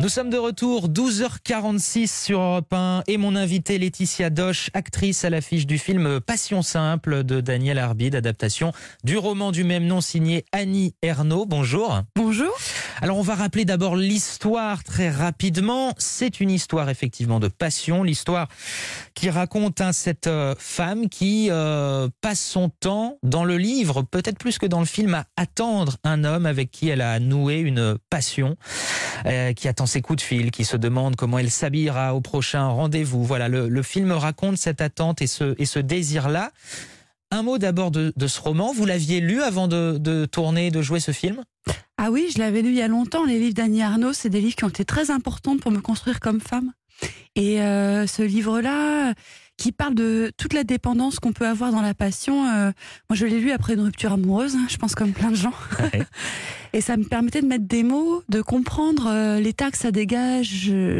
Nous sommes de retour, 12h46 sur Europe 1 et mon invité Laetitia Doche, actrice à l'affiche du film Passion simple de Daniel Arbide, adaptation du roman du même nom signé Annie Ernaux. Bonjour. Bonjour. Alors on va rappeler d'abord l'histoire très rapidement. C'est une histoire effectivement de passion, l'histoire qui raconte hein, cette euh, femme qui euh, passe son temps dans le livre, peut-être plus que dans le film, à attendre un homme avec qui elle a noué une passion, euh, qui attend ses coups de fil, qui se demande comment elle s'habillera au prochain rendez-vous. Voilà, le, film raconte cette attente et ce, désir-là. Un mot d'abord de, ce roman. Vous l'aviez lu avant de, de tourner, de jouer ce film? Ah oui, je l'avais lu il y a longtemps. Les livres d'Annie Arnaud, c'est des livres qui ont été très importants pour me construire comme femme. Et euh, ce livre-là, qui parle de toute la dépendance qu'on peut avoir dans la passion. Euh, moi, je l'ai lu après une rupture amoureuse, hein, je pense comme plein de gens. et ça me permettait de mettre des mots, de comprendre euh, l'état que ça dégage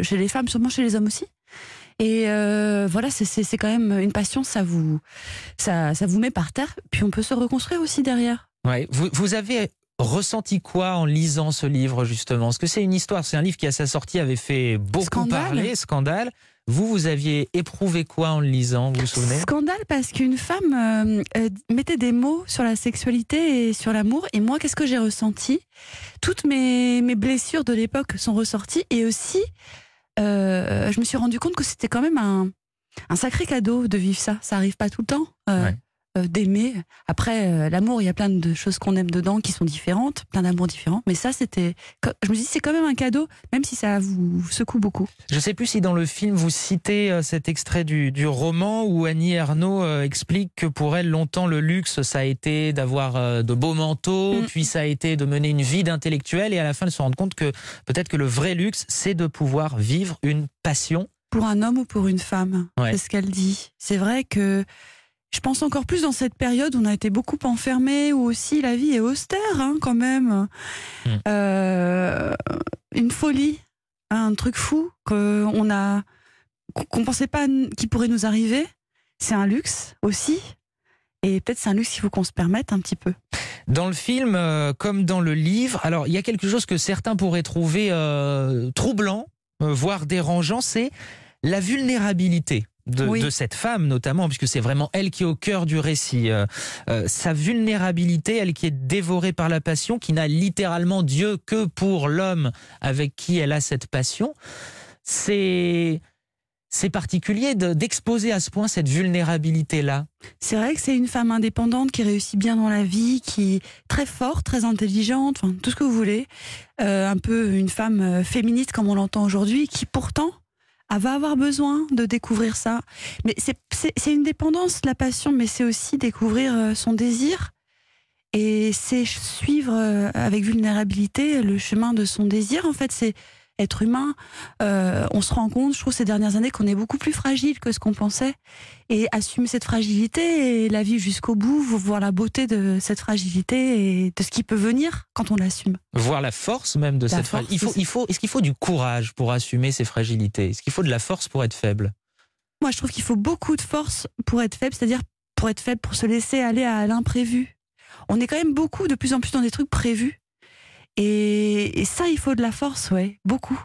chez les femmes, sûrement chez les hommes aussi. Et euh, voilà, c'est quand même une passion, ça vous, ça, ça vous met par terre, puis on peut se reconstruire aussi derrière. Ouais. Vous, vous avez ressenti quoi en lisant ce livre justement? Parce que c'est une histoire, c'est un livre qui à sa sortie avait fait beaucoup parler, scandale. Vous, vous aviez éprouvé quoi en le lisant, vous vous souvenez? Scandale parce qu'une femme euh, euh, mettait des mots sur la sexualité et sur l'amour. Et moi, qu'est-ce que j'ai ressenti? Toutes mes, mes, blessures de l'époque sont ressorties. Et aussi, euh, je me suis rendu compte que c'était quand même un, un, sacré cadeau de vivre ça. Ça arrive pas tout le temps. Euh, d'aimer. Après, euh, l'amour, il y a plein de choses qu'on aime dedans qui sont différentes, plein d'amours différents. Mais ça, c'était. Je me dis, c'est quand même un cadeau, même si ça vous secoue beaucoup. Je ne sais plus si dans le film vous citez euh, cet extrait du, du roman où Annie Ernaux explique que pour elle, longtemps, le luxe, ça a été d'avoir de beaux manteaux, mm. puis ça a été de mener une vie d'intellectuel, et à la fin, elle se rend compte que peut-être que le vrai luxe, c'est de pouvoir vivre une passion. Pour un homme ou pour une femme, c'est ce qu'elle dit. C'est vrai que je pense encore plus dans cette période où on a été beaucoup enfermés, où aussi la vie est austère hein, quand même. Hmm. Euh, une folie, un truc fou qu'on a, qu'on pensait pas qui pourrait nous arriver. C'est un luxe aussi, et peut-être c'est un luxe qu'il faut qu'on se permette un petit peu. Dans le film, euh, comme dans le livre, alors il y a quelque chose que certains pourraient trouver euh, troublant, voire dérangeant, c'est la vulnérabilité de, cette femme notamment, puisque c'est vraiment elle qui est au cœur du récit. Euh, euh, sa vulnérabilité, elle qui est dévorée par la passion, qui n'a littéralement Dieu que pour l'homme avec qui elle a cette passion, c'est c'est particulier d'exposer à ce point cette vulnérabilité-là. C'est vrai que c'est une femme indépendante qui réussit bien dans la vie, qui est très forte, très intelligente, enfin, tout ce que vous voulez. Euh, un peu une femme féministe comme on l'entend aujourd'hui, qui pourtant elle va avoir besoin de découvrir ça. Mais c'est une dépendance, la passion, mais c'est aussi découvrir euh, son désir. Et c'est suivre euh, avec vulnérabilité le chemin de son désir. En fait, c'est être humain, euh, on se rend compte, je trouve, ces dernières années, qu'on est beaucoup plus fragile que ce qu'on pensait. Et assumer cette fragilité et la vie jusqu'au bout, voir la beauté de cette fragilité et de ce qui peut venir quand on l'assume. Voir la force même de cette fragilité. Il faut, il faut, est-ce qu'il faut du courage pour assumer ces fragilités? Est-ce qu'il faut de la force pour être faible? Moi, je trouve qu'il faut beaucoup de force pour être faible, c'est-à-dire pour être faible, pour se laisser aller à l'imprévu. On est quand même beaucoup, de plus en plus, dans des trucs prévus. Et, ça, il faut de la force, ouais, beaucoup.